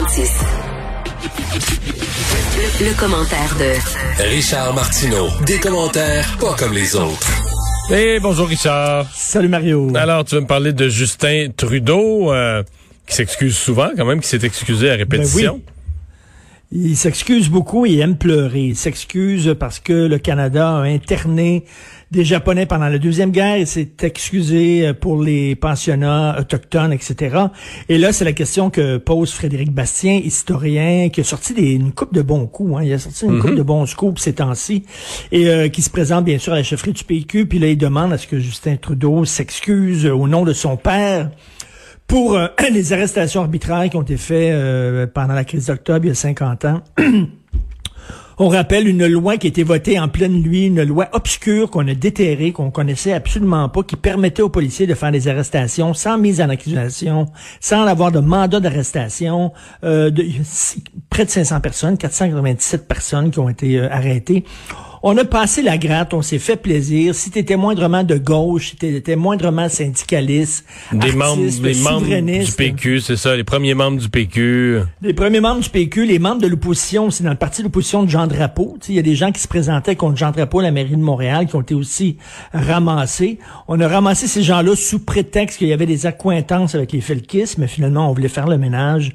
Le, le commentaire de Richard Martineau. Des commentaires pas comme les autres. Hey, bonjour Richard. Salut Mario. Alors, tu veux me parler de Justin Trudeau, euh, qui s'excuse souvent quand même, qui s'est excusé à répétition. Ben Il s'excuse beaucoup et aime pleurer. Il s'excuse parce que le Canada a interné des Japonais pendant la Deuxième Guerre. Il s'est excusé pour les pensionnats autochtones, etc. Et là, c'est la question que pose Frédéric Bastien, historien, qui a sorti des, une coupe de bons coups. Hein. Il a sorti une coupe de bons scoops ces temps-ci. Et euh, qui se présente bien sûr à la chefferie du PQ. Puis là, il demande à ce que Justin Trudeau s'excuse au nom de son père pour euh, les arrestations arbitraires qui ont été faites euh, pendant la crise d'octobre il y a 50 ans. On rappelle une loi qui a été votée en pleine nuit, une loi obscure qu'on a déterrée, qu'on connaissait absolument pas, qui permettait aux policiers de faire des arrestations sans mise en accusation, sans avoir de mandat d'arrestation. Euh, de, près de 500 personnes, 497 personnes qui ont été euh, arrêtées. On a passé la gratte, on s'est fait plaisir. Si tu étais moindrement de gauche, si tu étais moindrement syndicaliste, Des membres, artiste, des membres du PQ, c'est ça, les premiers membres du PQ. les premiers membres du PQ, les membres de l'opposition, c'est dans le parti de l'opposition de Jean Drapeau. Il y a des gens qui se présentaient contre Jean Drapeau à la mairie de Montréal qui ont été aussi ramassés. On a ramassé ces gens-là sous prétexte qu'il y avait des accointances avec les Felkis, mais finalement, on voulait faire le ménage.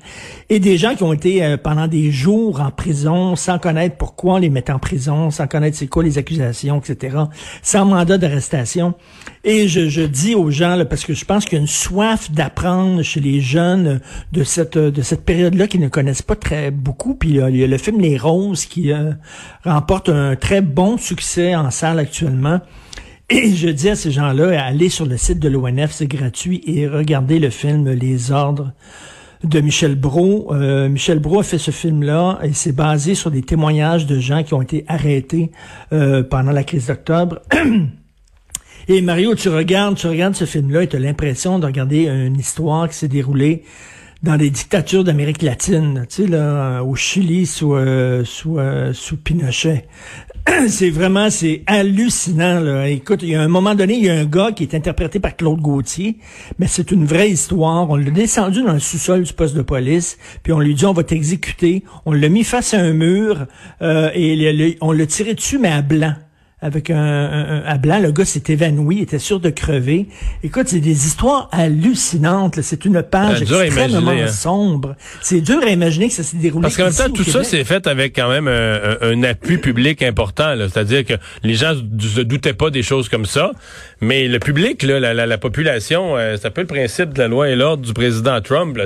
Et des gens qui ont été euh, pendant des jours en prison sans connaître pourquoi on les mettait en prison, sans connaître c'est quoi les accusations, etc., sans mandat d'arrestation. Et je, je dis aux gens, parce que je pense qu'il y a une soif d'apprendre chez les jeunes de cette de cette période-là qui ne connaissent pas très beaucoup. Puis euh, il y a le film Les Roses qui euh, remporte un très bon succès en salle actuellement. Et je dis à ces gens-là, allez sur le site de l'ONF, c'est gratuit, et regardez le film Les Ordres de Michel Brault. Euh, Michel Brault a fait ce film-là et c'est basé sur des témoignages de gens qui ont été arrêtés euh, pendant la crise d'octobre. Et Mario, tu regardes, tu regardes ce film-là et tu as l'impression de regarder une histoire qui s'est déroulée dans des dictatures d'Amérique latine, tu sais, au Chili sous, euh, sous, euh, sous Pinochet. c'est vraiment, c'est hallucinant, là. Écoute, il y a un moment donné, il y a un gars qui est interprété par Claude Gauthier, mais c'est une vraie histoire. On l'a descendu dans le sous-sol du poste de police, puis on lui dit, on va t'exécuter. On l'a mis face à un mur, euh, et le- le- on l'a tiré dessus, mais à blanc avec un, un- un- à blanc, le gars s'est évanoui, était sûr de crever. Écoute, c'est des histoires hallucinantes. C'est une page extrêmement imaginer, hein. sombre. C'est dur à imaginer que ça s'est déroulé. Parce qu'en même temps, tout ça, c'est fait avec quand même un, un- un appui public important. C'est-à-dire que les gens ne se doutaient pas des choses comme ça. Mais le public, là, la, la- la population, euh, c'est un peu le principe de la loi et l'ordre du président Trump. Là,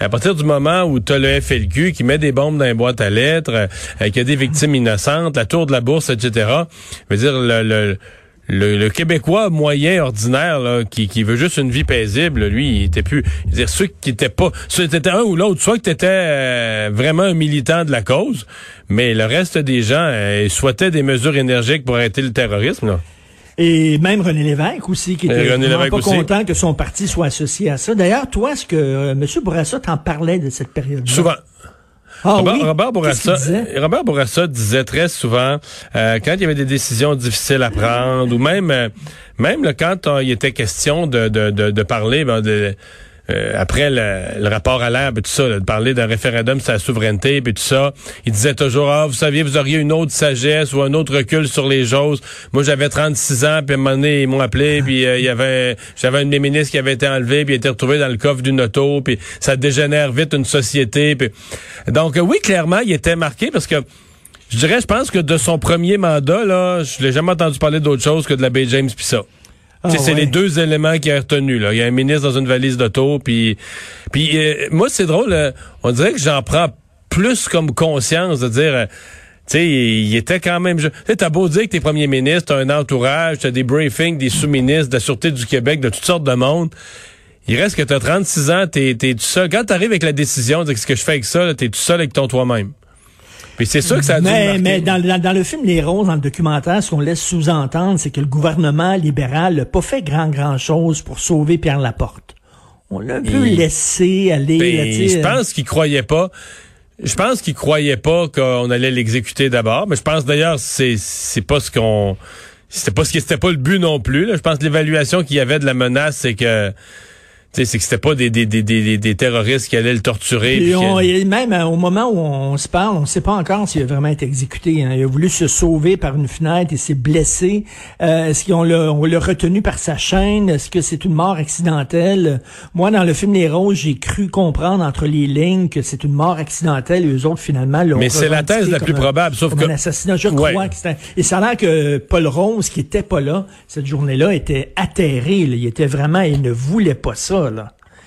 à partir du moment où tu as le FLQ qui met des bombes dans les boîtes à lettres, euh, euh, qu'il y a des victimes innocentes, la tour de la bourse, etc., je veux dire, le, le- le, le Québécois moyen, ordinaire, là, qui, qui veut juste une vie paisible, lui, il était plus. je veux dire, ceux qui étaient pas. Ceux qui étaient un ou l'autre, soit que tu étais vraiment un militant de la cause, mais le reste des gens euh, ils souhaitaient des mesures énergiques pour arrêter le terrorisme. Là. Et même René Lévesque aussi, qui était vraiment pas aussi. content que son parti soit associé à ça. D'ailleurs, toi, est-ce que euh, M. Bourassa t'en parlait de cette période-là? Souvent. Ah Robert, oui? Bourassa, disait? Robert Bourassa disait très souvent euh, quand il y avait des décisions difficiles à prendre ou même euh, même là, quand euh, il était question de de, de, de parler ben, de euh, après le, le rapport à l'air, puis tout ça, là, de parler d'un référendum sur la souveraineté, puis tout ça, il disait toujours, ah, vous saviez, vous auriez une autre sagesse ou un autre recul sur les choses. Moi, j'avais 36 ans, puis à un moment donné, ils m'ont appelé, puis euh, il y avait, j'avais un de mes ministres qui avait été enlevé, puis il était retrouvé dans le coffre d'une auto, puis ça dégénère vite une société. Puis... Donc, euh, oui, clairement, il était marqué parce que je dirais, je pense que de son premier mandat, là, je l'ai jamais entendu parler d'autre chose que de la baie James pis ça. Ah, c'est ouais. les deux éléments qu'il a retenus. Là. Il y a un ministre dans une valise d'auto, puis puis euh, moi c'est drôle. euh, on dirait que j'en prends plus comme conscience de dire. euh, tu sais, il, était quand même. Tu sais, t'as beau dire que t'es premier ministre, t'as un entourage, t'as des briefings des sous-ministres de la sûreté du Québec, de toutes sortes de monde. il reste que tu as 36 ans, tu es, tout seul. Quand tu arrives avec la décision de ce que je fais avec ça, tu es tout seul avec ton toi-même. Puis c'est sûr que ça a dû Mais, mais dans, dans, le film Les Roses, dans le documentaire, ce qu'on laisse sous-entendre, c'est que le gouvernement libéral n'a pas fait grand, grand chose pour sauver Pierre Laporte. On l'a un peu laissé aller. Ben, je pense qu'il croyait pas. Je pense qu'il croyait pas qu'on allait l'exécuter d'abord, mais je pense d'ailleurs c'est c'est pas ce qu'on c'était pas ce qui c'était pas le but non plus. Je pense que l'évaluation qu'il y avait de la menace, c'est que c'est que c'était pas des, des, des, des, des terroristes qui allaient le torturer. Et, même euh, au moment où on se parle, on ne sait pas encore s'il a vraiment été exécuté. Hein. Il a voulu se sauver par une fenêtre et s'est blessé. Euh, Est-ce qu'on l'a, on l'a retenu par sa chaîne? Est-ce que c'est une mort accidentelle? Moi, dans le film Les Roses, j'ai cru comprendre entre les lignes que c'est une mort accidentelle et eux autres, finalement, l'ont Mais c'est la thèse la plus probable, sauf que... un assassinat. Je crois que c'était... Et ça a l'air que Paul Rose, qui était pas là, cette journée-là, était atterré. Il était vraiment... Il ne voulait pas ça.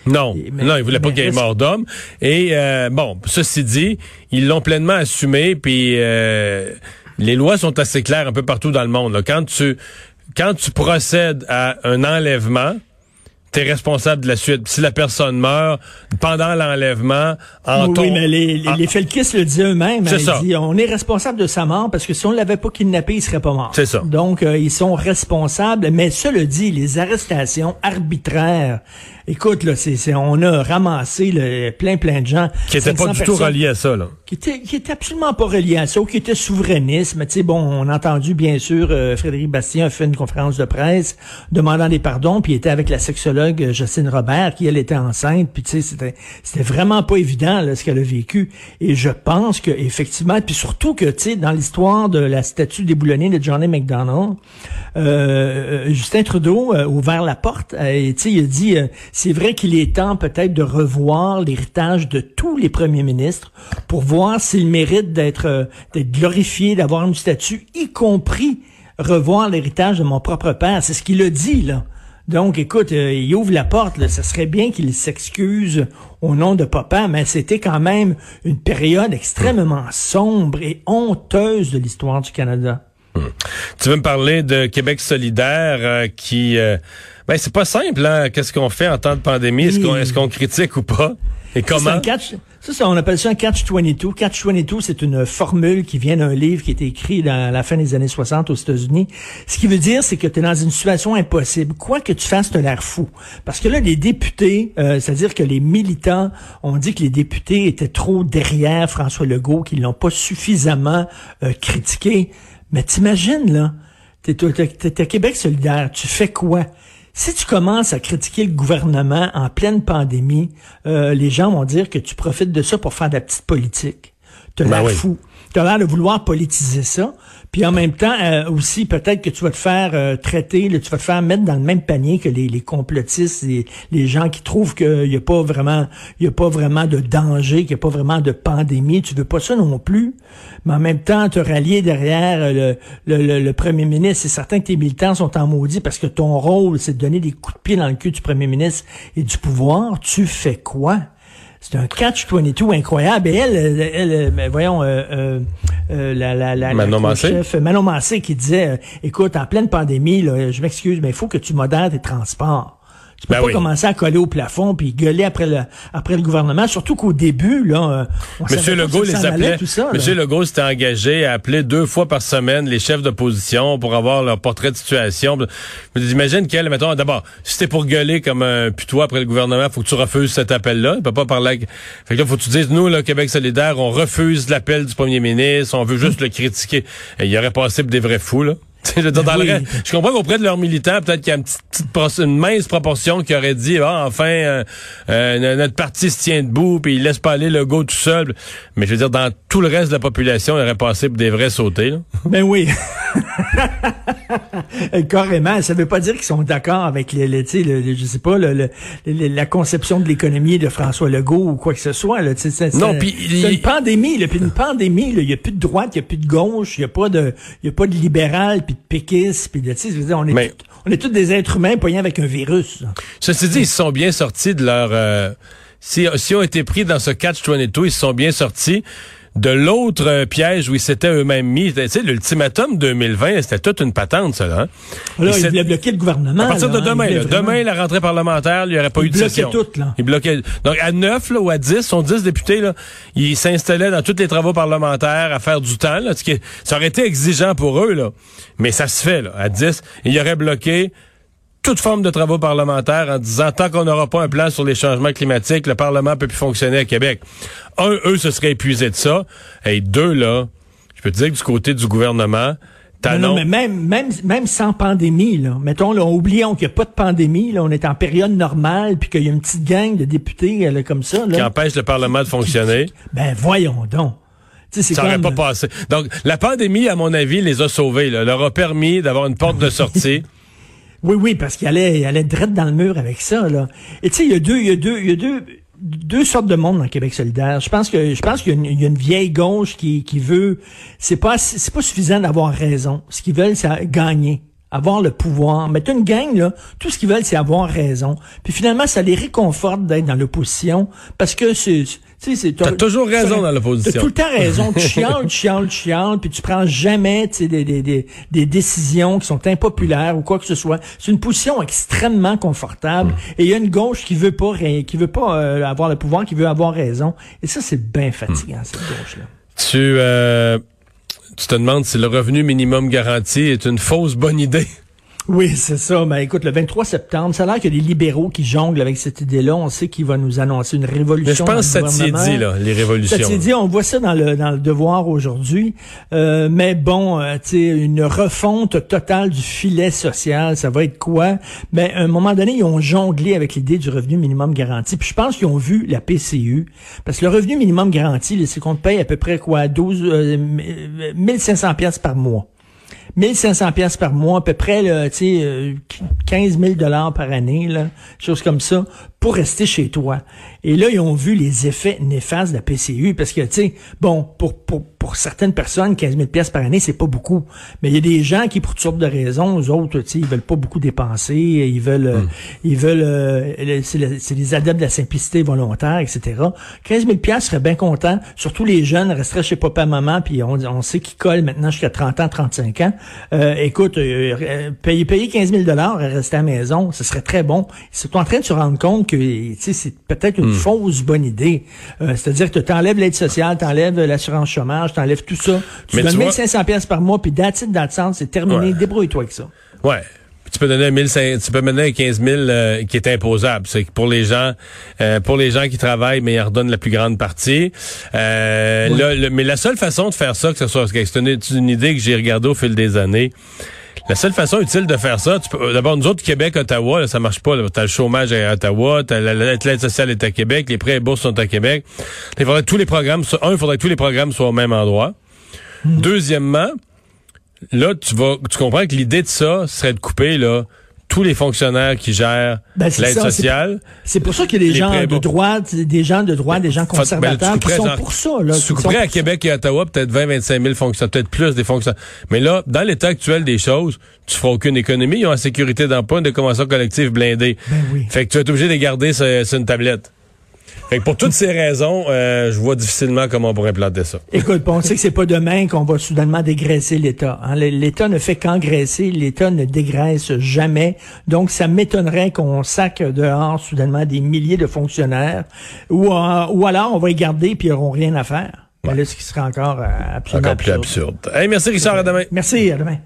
Non, non, il voulait pas qu'il y ait mort d'homme. Et euh, bon, ceci dit, ils l'ont pleinement assumé. Puis euh, les lois sont assez claires un peu partout dans le monde. Quand tu quand tu procèdes à un enlèvement, tu es responsable de la suite. Si la personne meurt pendant l'enlèvement, en oui, Oui, mais les, les, Felkis le disent eux-mêmes. C'est ça. on est responsable de sa mort parce que si on l'avait pas kidnappé, il serait pas mort. C'est ça. Donc, euh, ils sont responsables. Mais cela dit, les arrestations arbitraires Écoute, là, c'est, on a ramassé le, plein, plein de gens. Qui n'étaient pas du tout reliés à ça, là. Qui étaient, qui étaient absolument pas reliés à ça, ou qui étaient souverainistes. Mais tu sais, bon, on a entendu, bien sûr, euh, Frédéric Bastien a fait une conférence de presse demandant des pardons, puis il était avec la sexologue euh, Jocelyne Robert, qui, elle, était enceinte, puis tu sais, c'était, c'était vraiment pas évident, là, ce qu'elle a vécu. Et je pense que, effectivement, puis surtout que, tu sais, dans l'histoire de la statue déboulonnée de Johnny McDonald, euh, Justin Trudeau a ouvert la porte, et tu sais, il a dit c'est vrai qu'il est temps peut-être de revoir l'héritage de tous les premiers ministres pour voir s'il mérite d'être euh, d'être glorifié, d'avoir une statue, y compris revoir l'héritage de mon propre père. C'est ce qu'il a dit, là. Donc, écoute, euh, il ouvre la porte. Là. Ça serait bien qu'il s'excuse au nom de papa, mais c'était quand même une période extrêmement sombre et honteuse de l'histoire du Canada. Tu veux me parler de Québec solidaire euh, qui... Ben, c'est pas simple, hein. Qu'est-ce qu'on fait en temps de pandémie? Est-ce qu'on est qu'on critique ou pas? Et comment? Catch, ça, on appelle ça un catch-22. Catch-22, c'est une formule qui vient d'un livre qui a été écrit dans la fin des années 60 aux États-Unis. Ce qui veut dire, c'est que tu es dans une situation impossible. Quoi que tu fasses, tu l'air fou. Parce que là, les députés, euh, c'est-à-dire que les militants ont dit que les députés étaient trop derrière François Legault, qu'ils l'ont pas suffisamment euh, critiqué. Mais t'imagines, là, t'es, t'es, Québec solidaire, tu fais quoi? Si tu commences à critiquer le gouvernement en pleine pandémie, euh, les gens vont dire que tu profites de ça pour faire de la petite politique. Tu as ben l'air fou. Tu as l'air de vouloir politiser ça. Puis en même temps, euh, aussi, peut-être que tu vas te faire euh, traiter, tu vas te faire mettre dans le même panier que les, les complotistes, les, gens qui trouvent qu'il n'y a pas vraiment, il a pas vraiment de danger, qu'il n'y a pas vraiment de pandémie. Tu veux pas ça non plus. Mais en même temps, te rallier derrière le, le, le, premier ministre, c'est certain que tes militants sont en maudit parce que ton rôle, c'est de donner des coups de pied dans le cul du premier ministre et du pouvoir. Tu fais quoi? C'est un catch-22 incroyable. Et elle, elle, elle voyons, euh, euh, euh, la, la, la, Manon Massé? chef Manon Massé qui disait, écoute, en pleine pandémie, là, je m'excuse, mais il faut que tu modères tes transports. Tu peux ben pas commencer à coller au plafond puis gueuler après le après le gouvernement, surtout qu'au début là, on Monsieur Legault les appelait. Tout ça, Monsieur Legault s'était engagé à appeler deux fois par semaine les chefs d'opposition pour avoir leur portrait de situation. J'imagine qu'elle, mettons, d'abord, si c'était pour gueuler comme un putois après le gouvernement, faut que tu refuses cet appel-là. Il peut pas parler. Fait que là, faut que tu dises, nous, le Québec solidaire, on refuse l'appel du premier ministre, on veut juste le critiquer. il y aurait passé pour des vrais fous là. je, dans le je comprends qu'auprès de leurs militants, peut-être qu'il y a une, petite, une mince proportion qui aurait dit ah, enfin euh, euh, notre parti se tient debout puis il laisse pas aller le go tout seul. Mais je veux dire, dans tout le reste de la population, il aurait passé pour des vrais sautés. Là. Ben oui. Carrément. Ça veut pas dire qu'ils sont d'accord avec les, les, le, je sais pas, le, la conception de l'économie de François Legault ou quoi que ce soit. Là, non, puis c'est une pandémie. Là, puis une pandémie, il y a plus de droite, il y a plus de gauche, il y a pas de, il y a pas de libéral puis de péquistes, puis de, tu sais, on est, on est tous des êtres humains poignés avec un virus. Ceci dit, ils sont bien sortis de leur, euh, si, si ont été pris dans ce catch 22, ils sont bien sortis. De l'autre euh, piège où ils s'étaient eux-mêmes mis. Tu sais, l'ultimatum 2020, c'était toute une patente, ça. Là, hein? là il voulait bloquer le gouvernement. À partir là, de demain, hein, là, demain, la rentrée parlementaire, il n'y aurait pas il eu de session. Tout, là. Il bloquait Donc, à 9 là, ou à 10, sont 10 députés, là, ils s'installaient dans tous les travaux parlementaires à faire du temps. Là, qui, ça aurait été exigeant pour eux, là. mais ça se fait. Là, à 10, il aurait bloqué toute forme de travaux parlementaires en disant tant qu'on n'aura pas un plan sur les changements climatiques, le Parlement peut plus fonctionner à Québec. Un, eux se seraient épuisés de ça. Et deux, là, je peux te dire que du côté du gouvernement, non, non, mais même, même, même sans pandémie, là, mettons, là, oublions qu'il n'y a pas de pandémie, là, on est en période normale, puis qu'il y a une petite gang de députés là, comme ça. Là, qui empêche le Parlement de fonctionner. ben voyons donc. ça n'aurait pas passé. Donc, la pandémie, à mon avis, les a sauvés, là, leur a permis d'avoir une porte de sortie. Oui, oui, parce qu'il allait, il allait direct dans le mur avec ça, là. Et tu sais, il y a deux, il y a deux, il y a deux, deux sortes de monde dans Québec solidaire. Je pense que je pense qu'il y, a une vieille gauche qui, qui veut c'est pas c'est pas suffisant d'avoir raison. Ce qu'ils veulent c'est gagner, avoir le pouvoir. Mais une gang là, tout ce qu'ils veulent c'est avoir raison. Puis finalement ça les réconforte d'être dans l'opposition parce que c'est tu sais, T'as toujours raison dans l'opposition. T'as tout le temps raison. tu chiales, tu chiales, tu chiales, puis tu prends jamais des, des, des, des décisions qui sont impopulaires ou quoi que ce soit. C'est une position extrêmement confortable. Et il y a une gauche qui veut pas qui veut pas euh, avoir le pouvoir, qui veut avoir raison. Et ça, c'est bien fatigant, cette gauche-là. Tu, euh, tu te demandes si le revenu minimum garanti est une fausse bonne idée. Oui, c'est ça. Mais écoute, le 23 septembre, ça a l'air qu'il y a des libéraux qui jonglent avec cette idée-là. On sait qu'il va nous annoncer une révolution. Mais je pense que ça t'y dit, là, les révolutions. Ça t'y dit, on voit ça dans le, dans le devoir aujourd'hui. Euh, mais bon, euh, tu sais, une refonte totale du filet social, ça va être quoi? Ben, à un moment donné, ils ont jonglé avec l'idée du revenu minimum garanti. Puis je pense qu'ils ont vu la PCU. Parce que le revenu minimum garanti, c'est qu'on te paye à peu près quoi? 12, euh, 1500 pièces par mois. 1500 pièces par mois, à peu près, là, tu sais, 15 000 dollars par année, là, chose comme ça, pour rester chez toi. Et là, ils ont vu les effets néfastes de la PCU parce que, tu sais, bon, pour, pour certaines personnes, 15 000 pièces par année, c'est pas beaucoup. Mais il y a des gens qui, pour toutes sortes de raisons, eux autres, tu sais, ils veulent pas beaucoup dépenser, ils veulent, euh, hmm. ils veulent, euh, c'est les adeptes de la simplicité volontaire, etc. 15 000 pièces seraient bien contents. Surtout les jeunes resteraient chez papa, maman, puis on, on sait qu'ils collent maintenant jusqu'à 30 ans, 35 ans. Euh, écoute, payer, payer 15 000 dollars et rester à la maison, ce serait très bon. Ils sont en train de se rendre compte que c'est peut-être une hmm. fausse bonne idée. Euh, c'est-à-dire que tu enlèves l'aide sociale, tu enlèves l'assurance chômage, tu enlèves tout ça. Tu Mais donnes 1500 pièces par mois, puis that's it, c'est terminé. Débrouille-toi avec ça. Ouais. tu peux donner 1500, tu peux donner 15 000 euh, qui est imposable. C'est pour les gens, euh, pour les gens qui travaillent, mais ils redonnent la plus grande partie. mais la seule façon de faire ça, que ce soit, c'est une, une idée que j'ai regardée au fil des années. La seule façon utile de faire ça, d'abord, nous autres, Québec, Ottawa, là, ça marche pas. T'as le chômage à Ottawa, t'as l'aide sociale est à Québec, les prêts et bourses sont à Québec. Il faudrait que tous les programmes, un, il faudrait que tous les programmes soient au même endroit. Hmm. Deuxièmement, là, tu vas, tu comprends que l'idée de ça serait de couper, là, tous les fonctionnaires qui gèrent ben, l'aide sociale. C'est pour ça qu'il y a des gens de droite, des gens de droite, des gens ben, conservateurs qui sont pour ça. Là, tu couperais à Québec et à Ottawa peut-être 20, 25 000 fonctionnaires, peut-être plus des fonctionnaires. Mais là, dans l'état actuel des choses, tu feras aucune économie. Ils ont la sécurité d'emploi, une convention collective blindée. Ben oui. Fait que tu vas être obligé de garder sur une tablette pour toutes ces raisons, euh, je vois difficilement comment on pourrait planter ça. Écoute, on sait que c'est pas demain qu'on va soudainement dégraisser l'État. Hein. L'État ne fait qu'engraisser, l'État ne dégraisse jamais. Donc, ça m'étonnerait qu'on sac dehors soudainement des milliers de fonctionnaires, ou, euh, ou alors on va les garder puis ils n'auront rien à faire. là, ce qui serait encore euh, absolument encore plus absurde. absurde. Hey, merci Richard, à demain. Merci, à demain.